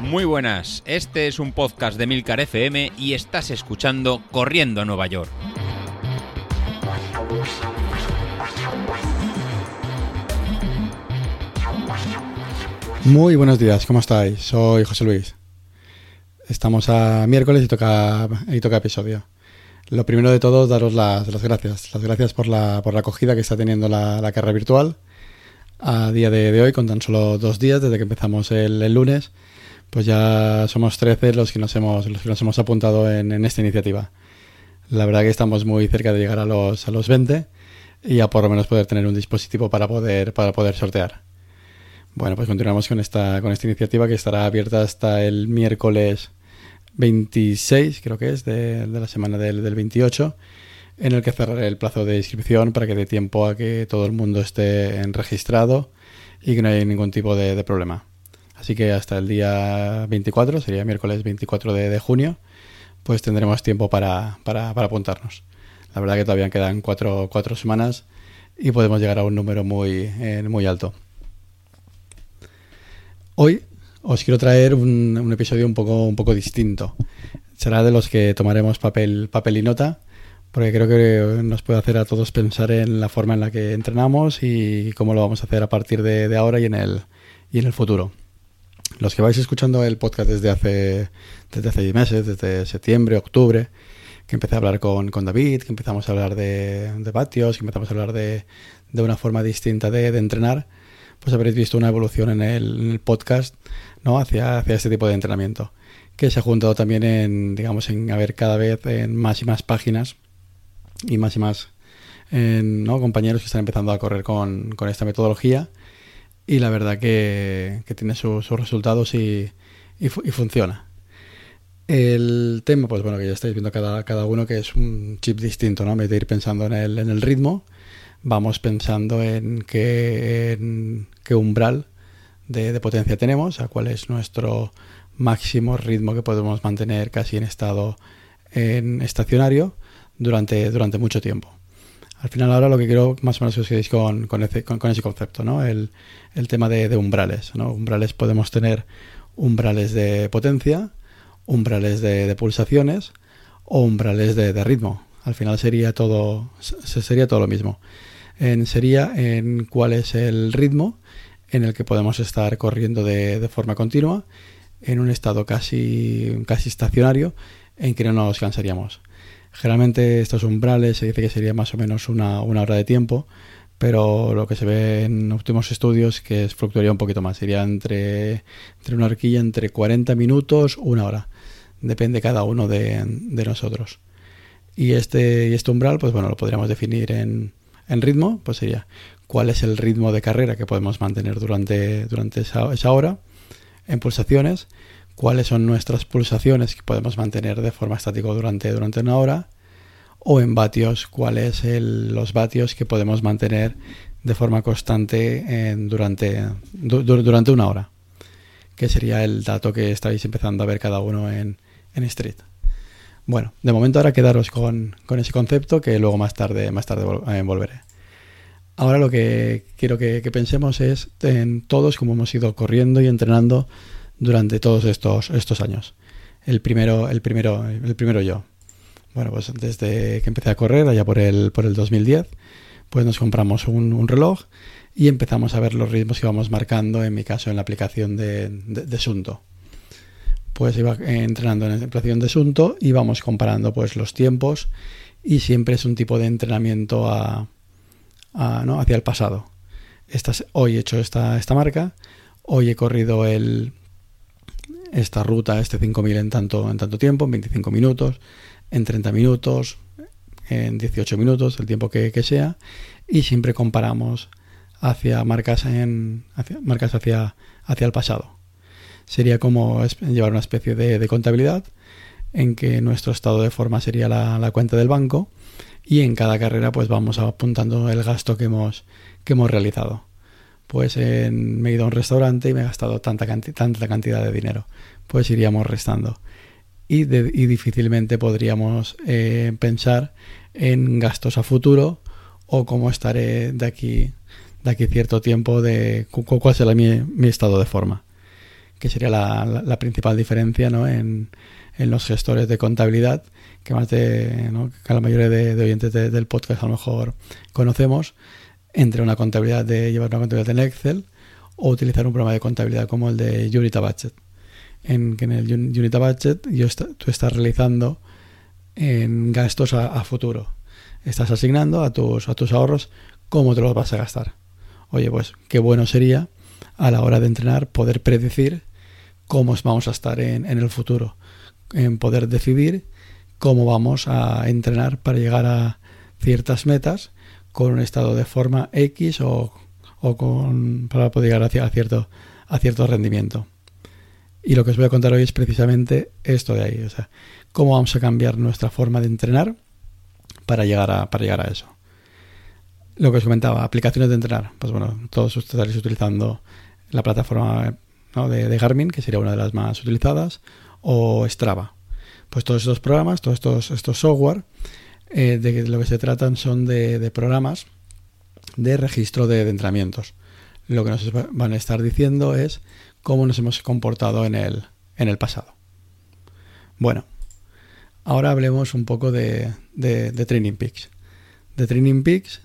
Muy buenas, este es un podcast de Milcar FM y estás escuchando Corriendo a Nueva York. Muy buenos días, ¿cómo estáis? Soy José Luis. Estamos a miércoles y toca, y toca episodio. Lo primero de todo, daros las, las gracias. Las gracias por la, por la acogida que está teniendo la, la carrera virtual a día de, hoy, con tan solo dos días desde que empezamos el lunes pues ya somos 13 los que nos hemos, los que nos hemos apuntado en, esta iniciativa. La verdad que estamos muy cerca de llegar a los, a los 20 y ya por lo menos poder tener un dispositivo para poder, para poder sortear. Bueno, pues continuamos con esta, con esta iniciativa que estará abierta hasta el miércoles 26, creo que es, de, la semana del, del, 28, en el que cerraré el plazo de inscripción para que dé tiempo a que todo el mundo esté registrado y que no haya ningún tipo de problema. Así que hasta el día 24, sería miércoles 24 de, junio, pues tendremos tiempo para, apuntarnos. La verdad que todavía quedan cuatro, semanas y podemos llegar a un número muy, eh, muy alto. Hoy os quiero traer un, episodio un poco, un poco distinto. Será de los que tomaremos papel, papel y nota, porque creo que nos puede hacer a todos pensar en la forma en la que entrenamos y cómo lo vamos a hacer a partir de, de ahora y en el, y en el futuro. Los que vais escuchando el podcast desde hace, desde hace meses, desde septiembre, octubre, que empecé a hablar con, David, que empezamos a hablar de, de vatios, que empezamos a hablar de, de una forma distinta de, entrenar, pues habréis visto una evolución en el, podcast ¿no? hacia, hacia este tipo de entrenamiento, que se ha juntado también en, digamos, en haber cada vez en más y más páginas y más y más ¿no? compañeros que están empezando a correr con, con esta metodología y la verdad que, tiene sus resultados y, y, funciona. El tema, pues bueno, que ya estáis viendo cada, cada uno que es un chip distinto, ¿no? En de ir pensando en el, en el ritmo, vamos pensando en qué, qué umbral de, potencia tenemos, a cuál es nuestro máximo ritmo que podemos mantener casi en estado en estacionario durante, durante mucho tiempo al final ahora lo que quiero más o menos os quedéis con, con, ese, concepto, ¿no? El, tema de, umbrales. Umbrales podemos tener umbrales de potencia, umbrales de, pulsaciones o umbrales de, ritmo. Al final sería todo, sería todo lo mismo. En, sería en cuál es el ritmo en el que podemos estar corriendo de, forma continua en un estado casi, casi estacionario en que no nos cansaríamos. Generalmente estos umbrales se dice que sería más o menos una, hora de tiempo, pero lo que se ve en últimos estudios que fluctuaría un poquito más, sería entre, entre una horquilla entre 40 minutos una hora, depende cada uno de, nosotros. Y este, y este umbral, pues bueno, lo podríamos definir en, en, ritmo, pues sería cuál es el ritmo de carrera que podemos mantener durante, durante esa, esa hora, en pulsaciones, cuáles son nuestras pulsaciones que podemos mantener de forma estática durante, durante una hora, o en vatios, cuáles son los vatios que podemos mantener de forma constante durante, durante una hora, que sería el dato que estáis empezando a ver cada uno en, en Street. Bueno, de momento ahora quedaros con, ese concepto que luego más tarde, más tarde eh, volveré. Ahora lo que quiero que, que pensemos es en todos como hemos ido corriendo y entrenando durante todos estos, estos años. El primero, el primero, el primero yo. Bueno, pues desde que empecé a correr, allá por el, por el 2010, pues nos compramos un, reloj y empezamos a ver los ritmos que íbamos marcando, en mi caso en la aplicación de, de. Pues iba entrenando en la aplicación de Sunto y vamos comparando pues los tiempos y siempre es un tipo de entrenamiento a, ¿no? hacia el pasado. hoy he hecho esta, esta marca, hoy he corrido el, esta ruta, este 5000 en tanto, en tanto tiempo, en 25 minutos, en 30 minutos, en 18 minutos, el tiempo que, sea, y siempre comparamos hacia marcas en hacia, marcas hacia, hacia el pasado. Sería como llevar una especie de, contabilidad en que nuestro estado de forma sería la, la, cuenta del banco y en cada carrera pues vamos apuntando el gasto que hemos, que hemos realizado pues me he ido a un restaurante y me he gastado tanta, tanta cantidad de dinero. Pues iríamos restando. Y, difícilmente podríamos eh, pensar en gastos a futuro o cómo estaré de aquí, de aquí cierto tiempo de cuál será mi, estado de forma, que sería la, la, principal diferencia ¿no? en, en, los gestores de contabilidad, que más de ¿no? la mayoría de, oyentes del podcast a lo mejor conocemos, entre una contabilidad de llevar una contabilidad en Excel o utilizar un programa de contabilidad como el de Unita Budget. En que en el Unita Budget yo tú estás realizando en gastos a, futuro. Estás asignando a tus, a tus ahorros cómo te los vas a gastar. Oye, pues qué bueno sería a la hora de entrenar poder predecir cómo vamos a estar en, en el futuro. En poder decidir cómo vamos a entrenar para llegar a ciertas metas con un estado de forma X o, con, para poder llegar hacia, a, cierto, a cierto rendimiento. Y lo que os voy a contar hoy es precisamente esto de ahí, o sea, cómo vamos a cambiar nuestra forma de entrenar para llegar a, para llegar a eso. Lo que os comentaba, aplicaciones de entrenar. Pues bueno, todos estaréis utilizando la plataforma de, Garmin, que sería una de las más utilizadas, o Strava. Pues todos estos programas, todos estos, estos software, eh, de lo que se tratan son de, programas de registro de, de entrenamientos. Lo que nos van a estar diciendo es cómo nos hemos comportado en el, en el pasado. Bueno, ahora hablemos un poco de, Training Peaks. De Training Peaks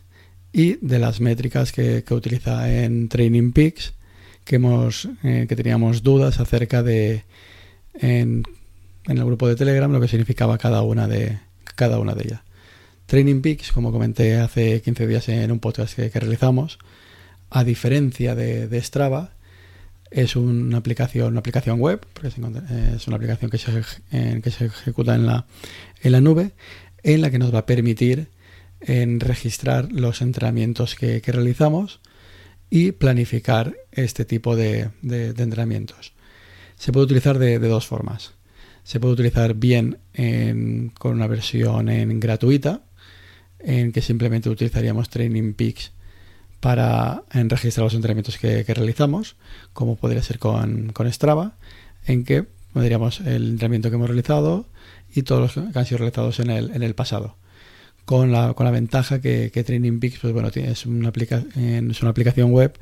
y de las métricas que, utiliza en Training Peaks que, hemos, eh, que teníamos dudas acerca de en, el grupo de Telegram lo que significaba cada una de, cada una de ellas. Training Peaks, como comenté hace 15 días en un podcast que, realizamos, a diferencia de, Strava, es una aplicación, una aplicación web, porque es una aplicación que se, ejecuta en la, nube, en la que nos va a permitir registrar los entrenamientos que, realizamos y planificar este tipo de, entrenamientos. Se puede utilizar de, dos formas. Se puede utilizar bien con una versión en gratuita, en que simplemente utilizaríamos Training Peaks para registrar los entrenamientos que, realizamos, como podría ser con, Strava, en que diríamos el entrenamiento que hemos realizado y todos los que han sido realizados en el, en el pasado. Con la, con la ventaja que, Training Peaks pues bueno, es, una es una aplicación web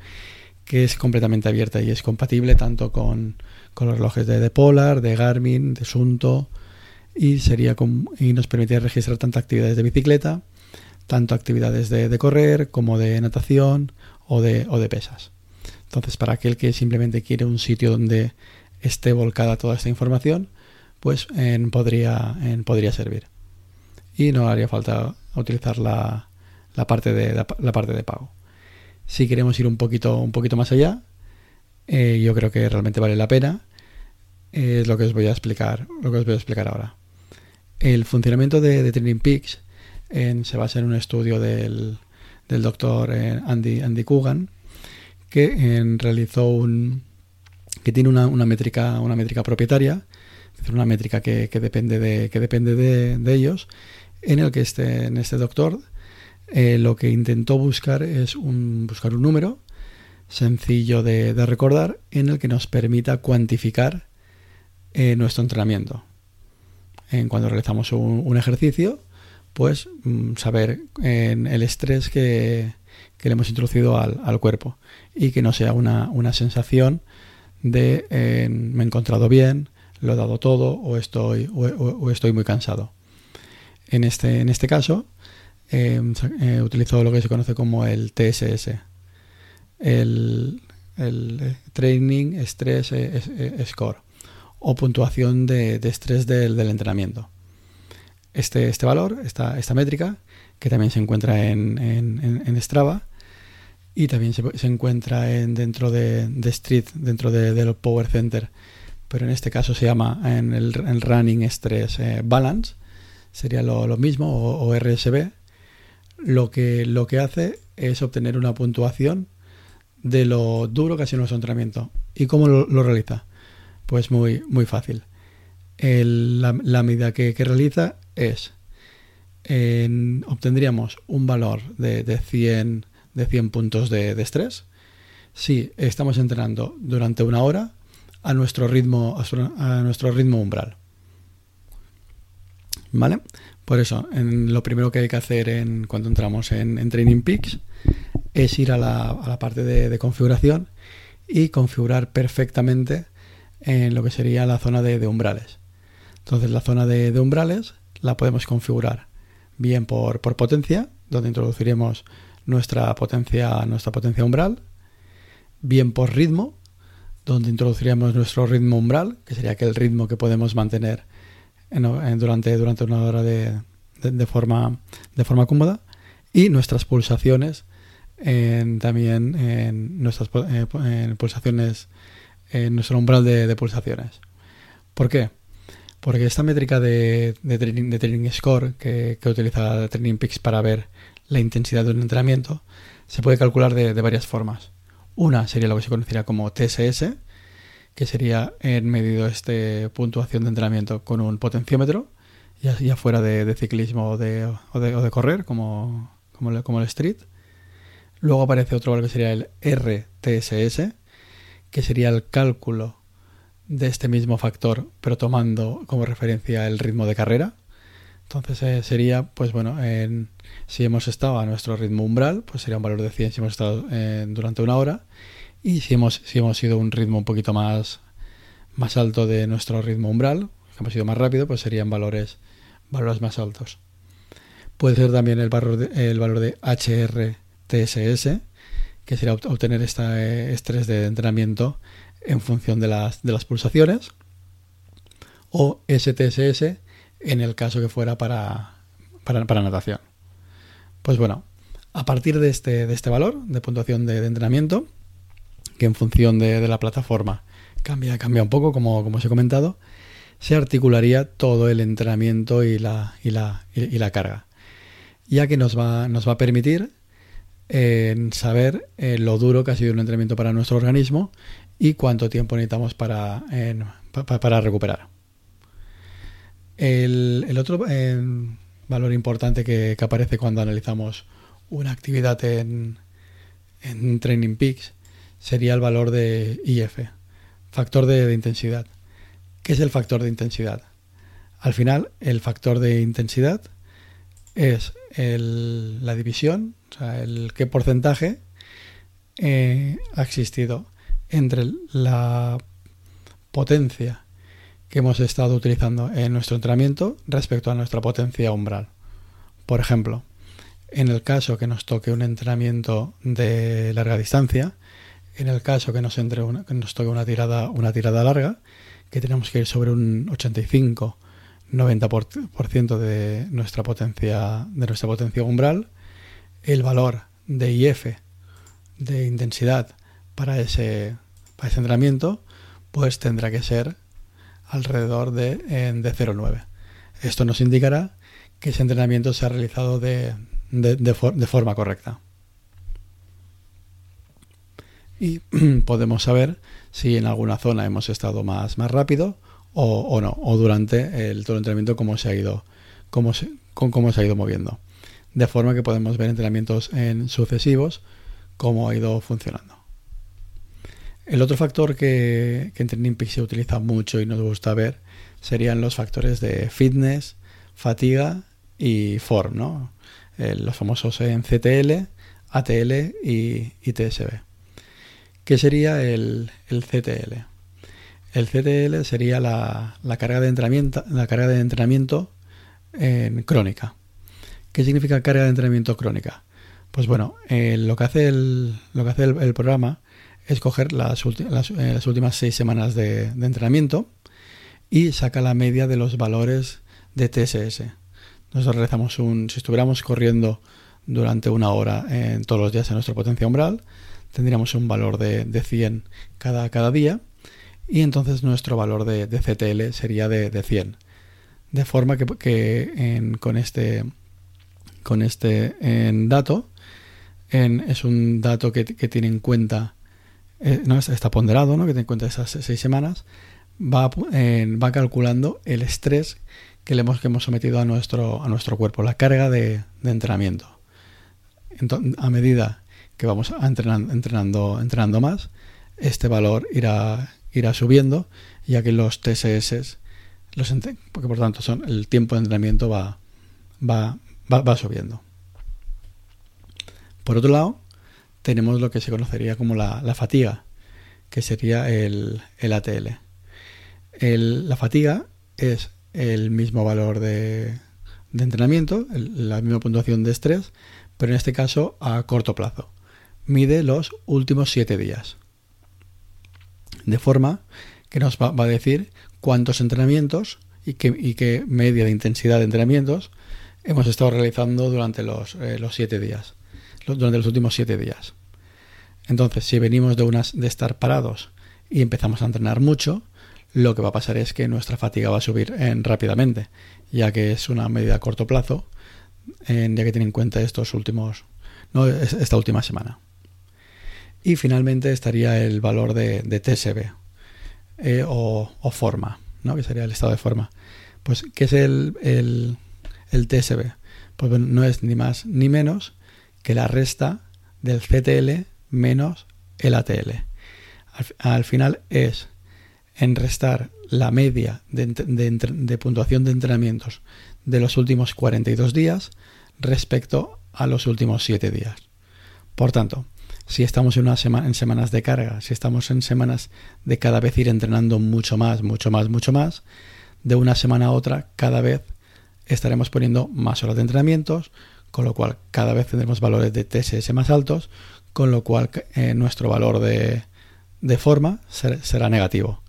que es completamente abierta y es compatible tanto con, los relojes de, Polar, de Garmin, de Sunto y, sería y nos permitiría registrar tantas actividades de bicicleta tanto actividades de, correr como de natación o de, pesas. Entonces, para aquel que simplemente quiere un sitio donde esté volcada toda esta información, pues podría, podría servir. Y no haría falta utilizar la, parte, de, la, parte de pago. Si queremos ir un poquito, un poquito más allá, eh, yo creo que realmente vale la pena. Es lo que os voy a explicar, lo que os voy a explicar ahora. El funcionamiento de, de Training Peaks se basa en un estudio del, del doctor eh, Andy, Andy Coogan, que realizó un que tiene una, métrica una métrica propietaria una métrica que, depende de que depende de, ellos en el que este en este doctor eh, lo que intentó buscar es un, buscar un número sencillo de, recordar en el que nos permita cuantificar eh, nuestro entrenamiento. En cuando realizamos un ejercicio pues mm, saber en el estrés que, le hemos introducido al, cuerpo y que no sea una, sensación de me he encontrado bien, lo he dado todo o estoy, o, estoy muy cansado. En este, en este caso, em, eh, utilizo lo que se conoce como el TSS, el, el Training Stress eh, eh, Score o puntuación de, estrés del entrenamiento este, este valor, esta, esta métrica, que también se encuentra en, en, Strava y también se, se encuentra en, dentro de, Street, dentro de, Power Center, pero en este caso se llama en el, Running Stress eh, Balance, sería lo, lo mismo, o, RSB. Lo que, lo que hace es obtener una puntuación de lo duro que ha sido nuestro entrenamiento. ¿Y cómo lo, realiza? Pues muy, muy fácil. La, medida que, realiza es, obtendríamos un valor de, de, 100, de 100 puntos de, estrés si estamos entrenando durante una hora a nuestro ritmo, a nuestro ritmo umbral. ¿Vale? Por eso, en, lo primero que hay que hacer en, cuando entramos en, Training Peaks es ir a la, parte de, configuración y configurar perfectamente en lo que sería la zona de, umbrales. Entonces la zona de, umbrales la podemos configurar bien por, potencia, donde introduciremos nuestra potencia, nuestra potencia umbral, bien por ritmo, donde introduciríamos nuestro ritmo umbral, que sería aquel ritmo que podemos mantener durante, durante una hora de, forma, de forma cómoda, y nuestras pulsaciones, también en nuestras en pulsaciones, en nuestro umbral de, pulsaciones. ¿Por qué? Porque esta métrica de, training, Score que, utiliza Training Peaks para ver la intensidad de un entrenamiento se puede calcular de, varias formas. Una sería lo que se conocería como TSS, que sería en medido este puntuación de entrenamiento con un potenciómetro, ya, fuera de, ciclismo o de, de, correr, como, como, el, street. Luego aparece otro valor que sería el RTSS, que sería el cálculo de este mismo factor, pero tomando como referencia el ritmo de carrera. Entonces eh, sería, pues bueno, en, si hemos estado a nuestro ritmo umbral, pues sería un valor de 100 si hemos estado eh, durante una hora. Y si hemos, si hemos un ritmo un poquito más, más alto de nuestro ritmo umbral, que hemos ido más rápido, pues serían valores, valores más altos. Puede ser también el valor de, el valor de HRTSS, que sería obtener este estrés de entrenamiento en función de las, de las pulsaciones. O STSS, en el caso que fuera para, para, natación. Pues bueno, a partir de este, de este valor de puntuación de, entrenamiento, que en función de, la plataforma cambia, cambia un poco, como, como os he comentado, se articularía todo el entrenamiento y la, y la, y, la carga, ya que nos va, nos va a permitir eh, saber eh, lo duro que ha sido un entrenamiento para nuestro organismo y cuánto tiempo necesitamos para, para recuperar. El, otro valor importante que, aparece cuando analizamos una actividad en, en Training Peaks sería el valor de IF, factor de, intensidad. ¿Qué es el factor de intensidad? Al final, el factor de intensidad es la división, o sea, el qué porcentaje eh, ha existido entre la potencia que hemos estado utilizando en nuestro entrenamiento respecto a nuestra potencia umbral. Por ejemplo, en el caso que nos toque un entrenamiento de larga distancia, en el caso que nos, una, toque una tirada, una tirada larga, que tenemos que ir sobre un 85 90% de nuestra potencia de nuestra potencia umbral, el valor de IF de intensidad para ese, entrenamiento, pues tendrá que ser alrededor de, de 0,9. Esto nos indicará que ese entrenamiento se ha realizado de, forma correcta. Y podemos saber si en alguna zona hemos estado más, más rápido o, no, o durante el todo el entrenamiento cómo se ha ido, cómo se, cómo se ha ido moviendo. De forma que podemos ver entrenamientos en sucesivos cómo ha ido funcionando. El otro factor que, en Training se utiliza mucho y nos gusta ver serían los factores de fitness, fatiga y form, ¿no? Eh, los famosos en CTL, ATL y, TSB. ¿Qué sería el, CTL? El CTL sería la, carga de entrenamiento, la carga de entrenamiento en crónica. ¿Qué significa carga de entrenamiento crónica? Pues bueno, eh, lo que hace el programa es coger las, eh, las, últimas seis semanas de, entrenamiento y saca la media de los valores de TSS. Nosotros realizamos un, si estuviéramos corriendo durante una hora en todos los días en nuestra potencia umbral, tendríamos un valor de, de 100 cada, cada día y entonces nuestro valor de, CTL sería de, de, 100. De forma que, con este, con este en dato es un dato que tiene en cuenta eh, no, está ponderado, ¿no? que te en cuenta esas seis semanas, va, va calculando el estrés que le hemos, que hemos sometido a nuestro, a nuestro cuerpo, la carga de, entrenamiento. Entonces, a medida que vamos entrenando, entrenando, entrenando más, este valor irá, irá subiendo, ya que los TSS, los, porque por tanto son, el tiempo de entrenamiento va, va, va, va subiendo. Por otro lado, tenemos lo que se conocería como la, fatiga, que sería el, ATL. la fatiga es el mismo valor de, entrenamiento, la misma puntuación de estrés, pero en este caso a corto plazo. Mide los últimos 7 días. De forma que nos va, a decir cuántos entrenamientos y qué, media de intensidad de entrenamientos hemos estado realizando durante los, eh, los siete días, durante los últimos siete días. Entonces, si venimos de, unas, de estar parados y empezamos a entrenar mucho, lo que va a pasar es que nuestra fatiga va a subir en, rápidamente, ya que es una medida a corto plazo, en, ya que tiene en cuenta estos últimos, esta última semana. Y finalmente estaría el valor de, TSB eh, o, forma, ¿no? que sería el estado de forma. Pues, ¿qué es el, el, el TSB? Pues no es ni más ni menos que la resta del CTL menos el ATL. Al, final es enrestar la media de, puntuación de entrenamientos de los últimos 42 días respecto a los últimos 7 días. Por tanto, si estamos en, una en semanas de carga, si estamos en semanas de cada vez ir entrenando mucho más, mucho más, mucho más, de una semana a otra, cada vez estaremos poniendo más horas de entrenamientos, con lo cual cada vez tendremos valores de TSS más altos, con lo cual eh, nuestro valor de, forma será negativo,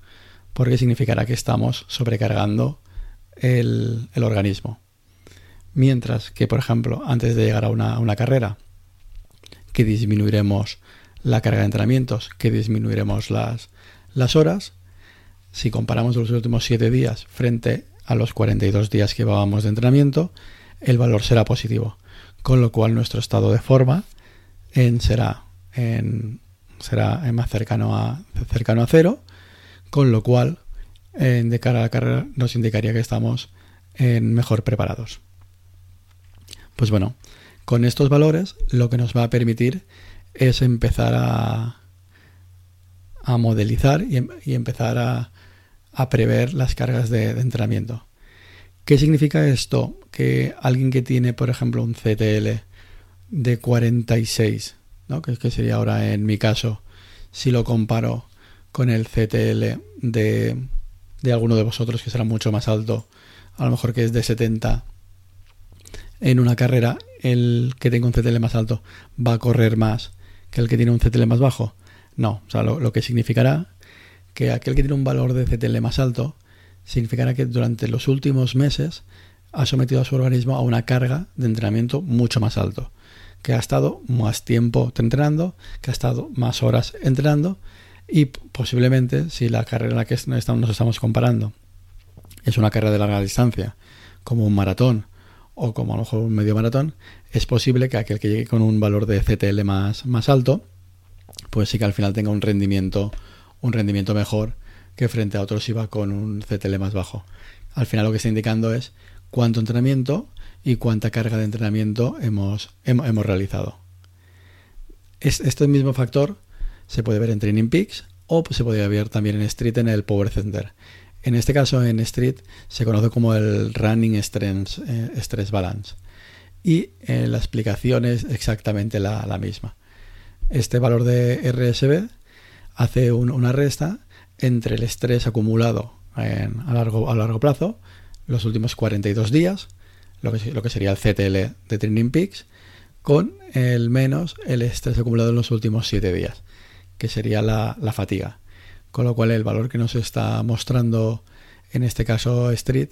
porque significará que estamos sobrecargando el, organismo. Mientras que, por ejemplo, antes de llegar a una, carrera, que disminuiremos la carga de entrenamientos, que disminuiremos las, las horas, si comparamos los últimos 7 días frente a los 42 días que llevábamos de entrenamiento, el valor será positivo, con lo cual nuestro estado de forma será, será más cercano a, cercano a cero, con lo cual de cara a la carrera nos indicaría que estamos en mejor preparados. Pues bueno, con estos valores lo que nos va a permitir es empezar a, a modelizar y, em, empezar a, a, prever las cargas de entrenamiento. ¿Qué significa esto? Que alguien que tiene, por ejemplo, un CTL de 46, ¿no? que, que sería ahora en mi caso, si lo comparo con el CTL de, de alguno de vosotros que será mucho más alto, a lo mejor que es de 70 en una carrera, el que tenga un CTL más alto va a correr más que el que tiene un CTL más bajo. No, o sea, lo, lo que significará que aquel que tiene un valor de CTL más alto significará que durante los últimos meses ha sometido a su organismo a una carga de entrenamiento mucho más alto que ha estado más tiempo entrenando, que ha estado más horas entrenando y posiblemente si la carrera en la que nos estamos comparando es una carrera de larga distancia, como un maratón o como a lo mejor un medio maratón, es posible que aquel que llegue con un valor de CTL más, más alto, pues sí que al final tenga un rendimiento, un rendimiento mejor que frente a otros si va con un CTL más bajo. Al final lo que está indicando es cuánto entrenamiento y cuánta carga de entrenamiento hemos, hemos, realizado. este mismo factor se puede ver en Training Peaks o se puede ver también en Street en el Power Center. En este caso en Street se conoce como el Running Stress, eh, Balance y eh, la explicación es exactamente la, misma. Este valor de RSB hace una resta entre el estrés acumulado a, largo, a largo plazo, los últimos 42 días, lo que, lo que sería el CTL de Training Peaks, con el menos el estrés acumulado en los últimos 7 días, que sería la, fatiga. Con lo cual el valor que nos está mostrando en este caso Street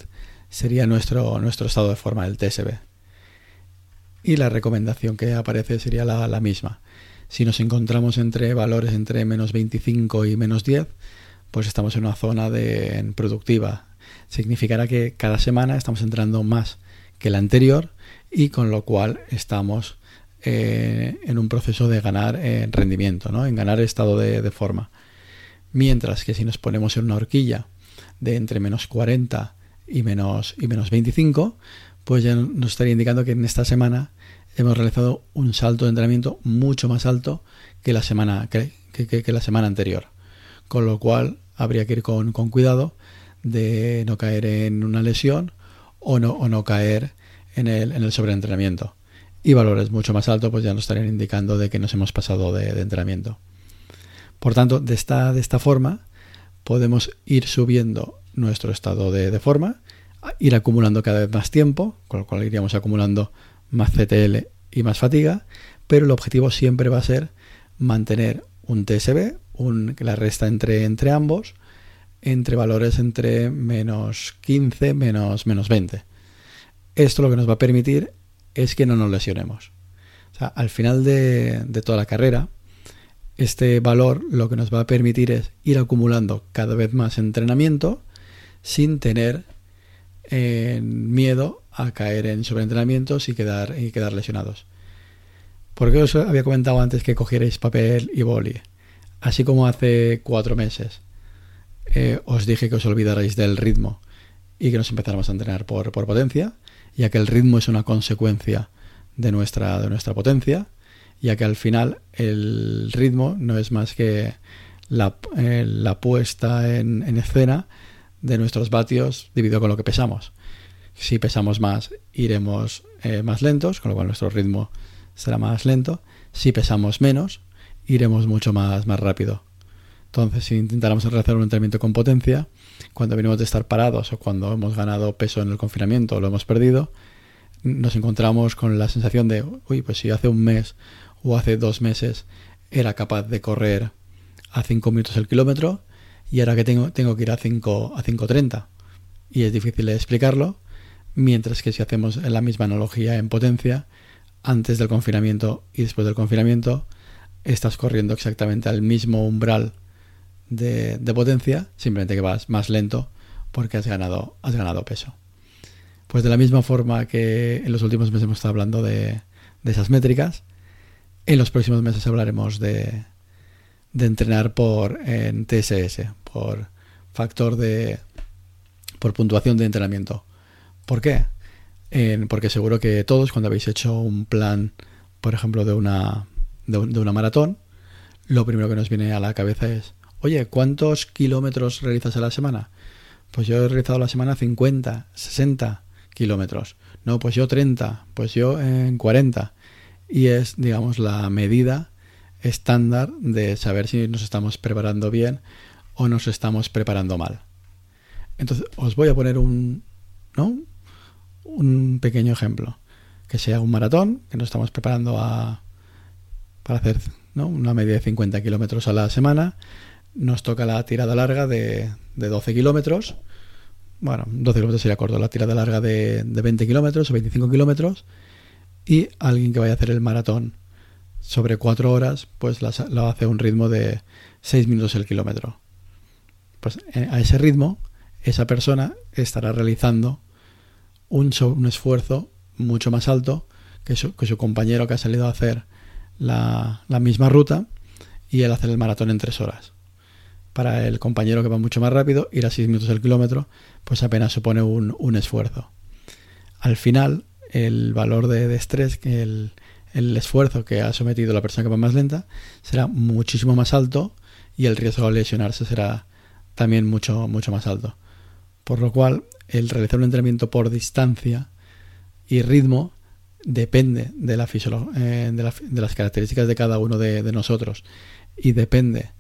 sería nuestro, nuestro estado de forma, el TSB. Y la recomendación que aparece sería la, la misma. Si nos encontramos entre valores entre menos 25 y menos 10, pues estamos en una zona de productiva. Significará que cada semana estamos entrando más que la anterior y con lo cual estamos eh, en un proceso de ganar en eh, rendimiento, ¿no? en ganar estado de, forma. Mientras que si nos ponemos en una horquilla de entre menos 40 y menos, y menos 25, pues ya nos estaría indicando que en esta semana hemos realizado un salto de entrenamiento mucho más alto que la semana, que, que, la semana anterior. Con lo cual habría que ir con, con cuidado de no caer en una lesión o no, o no caer en el, en el sobreentrenamiento. y valores mucho más altos pues ya nos estarían indicando de que nos hemos pasado de, entrenamiento. Por tanto, de esta, de esta forma podemos ir subiendo nuestro estado de, de, forma, ir acumulando cada vez más tiempo, con lo cual iríamos acumulando más CTL y más fatiga, pero el objetivo siempre va a ser mantener un TSB, un, la resta entre, ambos, entre valores entre menos 15, menos, menos 20. Esto lo que nos va a permitir es que no nos lesionemos. Al final de, toda la carrera, este valor lo que nos va a permitir es ir acumulando cada vez más entrenamiento sin tener eh, miedo a caer en sobreentrenamientos y quedar lesionados. Porque os había comentado antes que cogierais papel y boli. Así como hace cuatro meses eh, os dije que os olvidarais del ritmo y que nos empezáramos a entrenar por, por potencia, ya que el ritmo es una consecuencia de nuestra, de nuestra potencia, ya que al final el ritmo no es más que la, eh, puesta en, escena de nuestros vatios dividido con lo que pesamos. Si pesamos más, iremos eh, más lentos, con lo cual nuestro ritmo será más lento. Si pesamos menos, iremos mucho más, más rápido. Entonces, si intentáramos realizar un entrenamiento con potencia, cuando venimos de estar parados o cuando hemos ganado peso en el confinamiento o lo hemos perdido, nos encontramos con la sensación de, uy, pues si hace un mes o hace dos meses era capaz de correr a 5 minutos el kilómetro y ahora que tengo, tengo que ir a 5 a 5.30 y es difícil explicarlo, mientras que si hacemos la misma analogía en potencia, antes del confinamiento y después del confinamiento, estás corriendo exactamente al mismo umbral de, potencia, simplemente que vas más lento porque has ganado, has ganado peso. Pues de la misma forma que en los últimos meses hemos estado hablando de, esas métricas, en los próximos meses hablaremos de, de entrenar por en TSS, por factor de por puntuación de entrenamiento. ¿Por qué? Porque seguro que todos cuando habéis hecho un plan, por ejemplo, de una, de una maratón, lo primero que nos viene a la cabeza es Oye, ¿cuántos kilómetros realizas a la semana? Pues yo he realizado la semana 50, 60 kilómetros. No, pues yo 30, pues yo en 40. Y es, digamos, la medida estándar de saber si nos estamos preparando bien o nos estamos preparando mal. Entonces, os voy a poner un, ¿no? Un pequeño ejemplo. Que sea un maratón, que nos estamos preparando a, para hacer una media de 50 kilómetros a la semana nos toca la tirada larga de, de 12 kilómetros. Bueno, 12 kilómetros sería corto, la tirada larga de, de 20 kilómetros o 25 kilómetros. Y alguien que vaya a hacer el maratón sobre 4 horas, pues lo hace a un ritmo de 6 minutos el kilómetro. Pues eh, a ese ritmo, esa persona estará realizando un, esfuerzo mucho más alto que su, compañero que ha salido a hacer la, misma ruta y él hacer el maratón en 3 horas para el compañero que va mucho más rápido, ir a 6 minutos el kilómetro, pues apenas supone un, esfuerzo. Al final, el valor de, estrés, el, el esfuerzo que ha sometido la persona que va más lenta, será muchísimo más alto y el riesgo de lesionarse será también mucho, mucho más alto. Por lo cual, el realizar un entrenamiento por distancia y ritmo depende de, la eh, de, de, las características de cada uno de, de nosotros y depende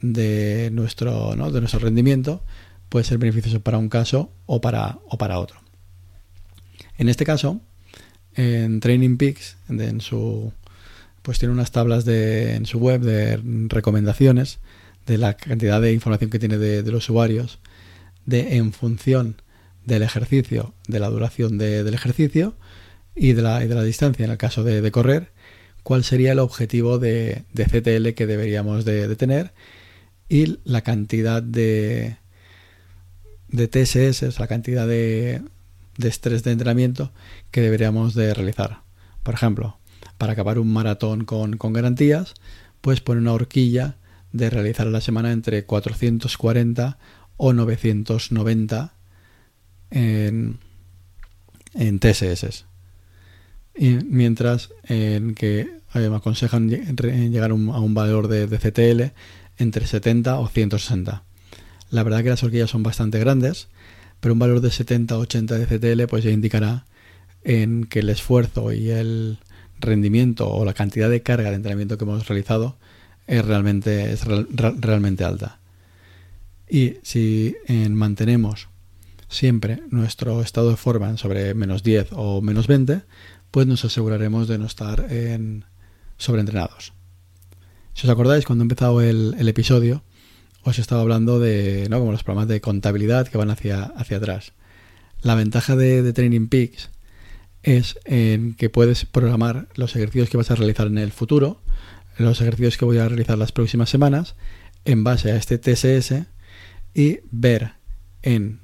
de nuestro, ¿no? de nuestro rendimiento puede ser beneficioso para un caso o para, o para otro. En este caso, en Training Peaks, en su, pues tiene unas tablas de, en su web de recomendaciones de la cantidad de información que tiene de, los usuarios, de en función del ejercicio, de la duración del ejercicio y de, la, de la distancia en el caso de, correr, cuál sería el objetivo de, CTL que deberíamos de, tener y la cantidad de, de TSS, la cantidad de, de estrés de entrenamiento que deberíamos de realizar. Por ejemplo, para acabar un maratón con, con garantías, pues poner una horquilla de realizar a la semana entre 440 o 990 en, en TSS. Mientras en que me aconsejan llegar a un valor de, CTL entre 70 o 160. La verdad que las horquillas son bastante grandes, pero un valor de 70 o 80 de CTL pues ya indicará en que el esfuerzo y el, rendimiento o la cantidad de carga de entrenamiento que hemos realizado es realmente, es realmente alta. Y si mantenemos siempre nuestro estado de forma sobre menos 10 o menos 20, pues nos aseguraremos de no estar en sobreentrenados. Si os acordáis, cuando he empezado el, episodio, os estaba hablando de ¿no? como los programas de contabilidad que van hacia, hacia atrás. La ventaja de, de Training Peaks es en que puedes programar los ejercicios que vas a realizar en el futuro, los ejercicios que voy a realizar las próximas semanas, en base a este TSS y ver en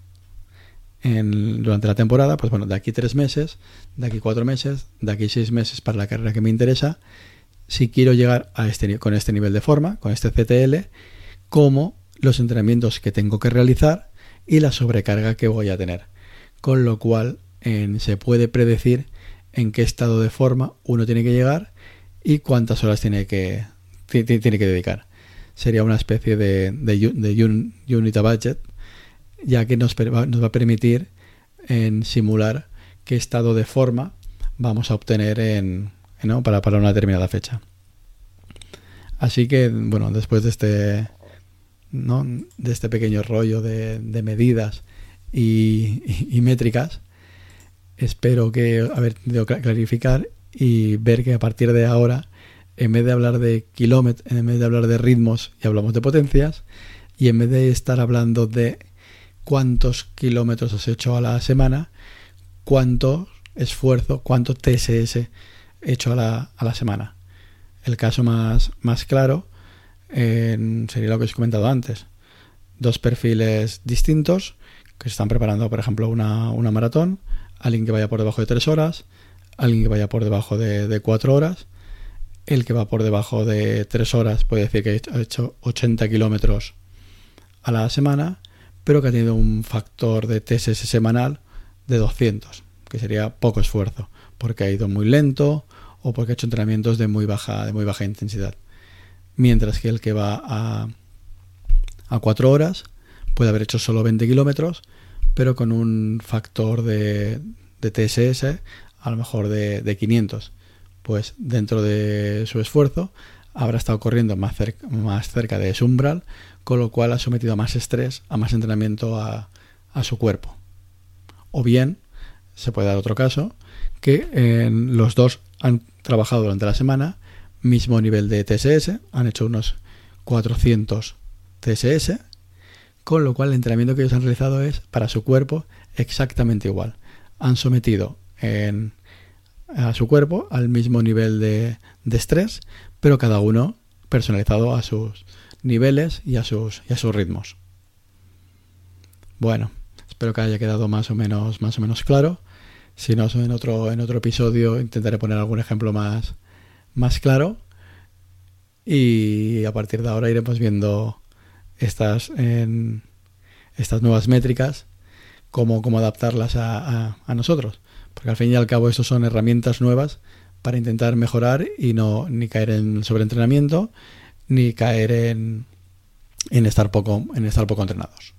durante la temporada, pues bueno, de aquí tres meses, de aquí cuatro meses, de aquí seis meses para la carrera que me interesa, si quiero llegar a este, con este nivel de forma, con este CTL, como los entrenamientos que tengo que realizar y la sobrecarga que voy a tener. Con lo cual se puede predecir en qué estado de forma uno tiene que llegar y cuántas horas tiene que, tiene que dedicar. Sería una especie de, de, de unit budget ya que nos, va a permitir en simular qué estado de forma vamos a obtener en, para, una determinada fecha. Así que, bueno, después de este, de este pequeño rollo de, medidas y, métricas, espero que haber podido clarificar y ver que a partir de ahora, en vez de hablar de kilómetros, en vez de hablar de ritmos, y hablamos de potencias, y en vez de estar hablando de cuántos kilómetros has hecho a la semana, cuánto esfuerzo, cuánto TSS he hecho a la, a la semana. El caso más, más claro sería lo que os he comentado antes. Dos perfiles distintos que se están preparando, por ejemplo, una, una maratón, alguien que vaya por debajo de tres horas, alguien que vaya por debajo de, de cuatro horas. El que va por debajo de tres horas puede decir que ha hecho 80 kilómetros a la semana pero que ha tenido un factor de TSS semanal de 200, que sería poco esfuerzo, porque ha ido muy lento o porque ha hecho entrenamientos de muy baja, de muy baja intensidad. Mientras que el que va a, a 4 horas puede haber hecho solo 20 kilómetros, pero con un factor de, TSS a lo mejor de, de 500. Pues dentro de su esfuerzo habrá estado corriendo más cerca, más cerca de ese umbral, con lo cual ha sometido a más estrés, a más entrenamiento a, su cuerpo. O bien, se puede dar otro caso, que los dos han trabajado durante la semana, mismo nivel de TSS, han hecho unos 400 TSS, con lo cual el entrenamiento que ellos han realizado es para su cuerpo exactamente igual. Han sometido a su cuerpo al mismo nivel de, de estrés, pero cada uno personalizado a sus niveles y a sus, y a sus ritmos. Bueno, espero que haya quedado más o menos, más o menos claro. Si no, en otro, en otro episodio intentaré poner algún ejemplo más, más claro. Y a partir de ahora iremos viendo estas, en, estas nuevas métricas, cómo, cómo adaptarlas a, a, nosotros. Porque al fin y al cabo, estos son herramientas nuevas para intentar mejorar y no ni caer en sobreentrenamiento ni caer en, en, estar, poco, en estar poco entrenados.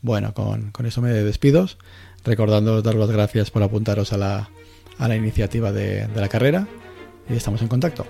Bueno, con, con eso me despido, recordando dar las gracias por apuntaros a la, a la iniciativa de, de la carrera y estamos en contacto.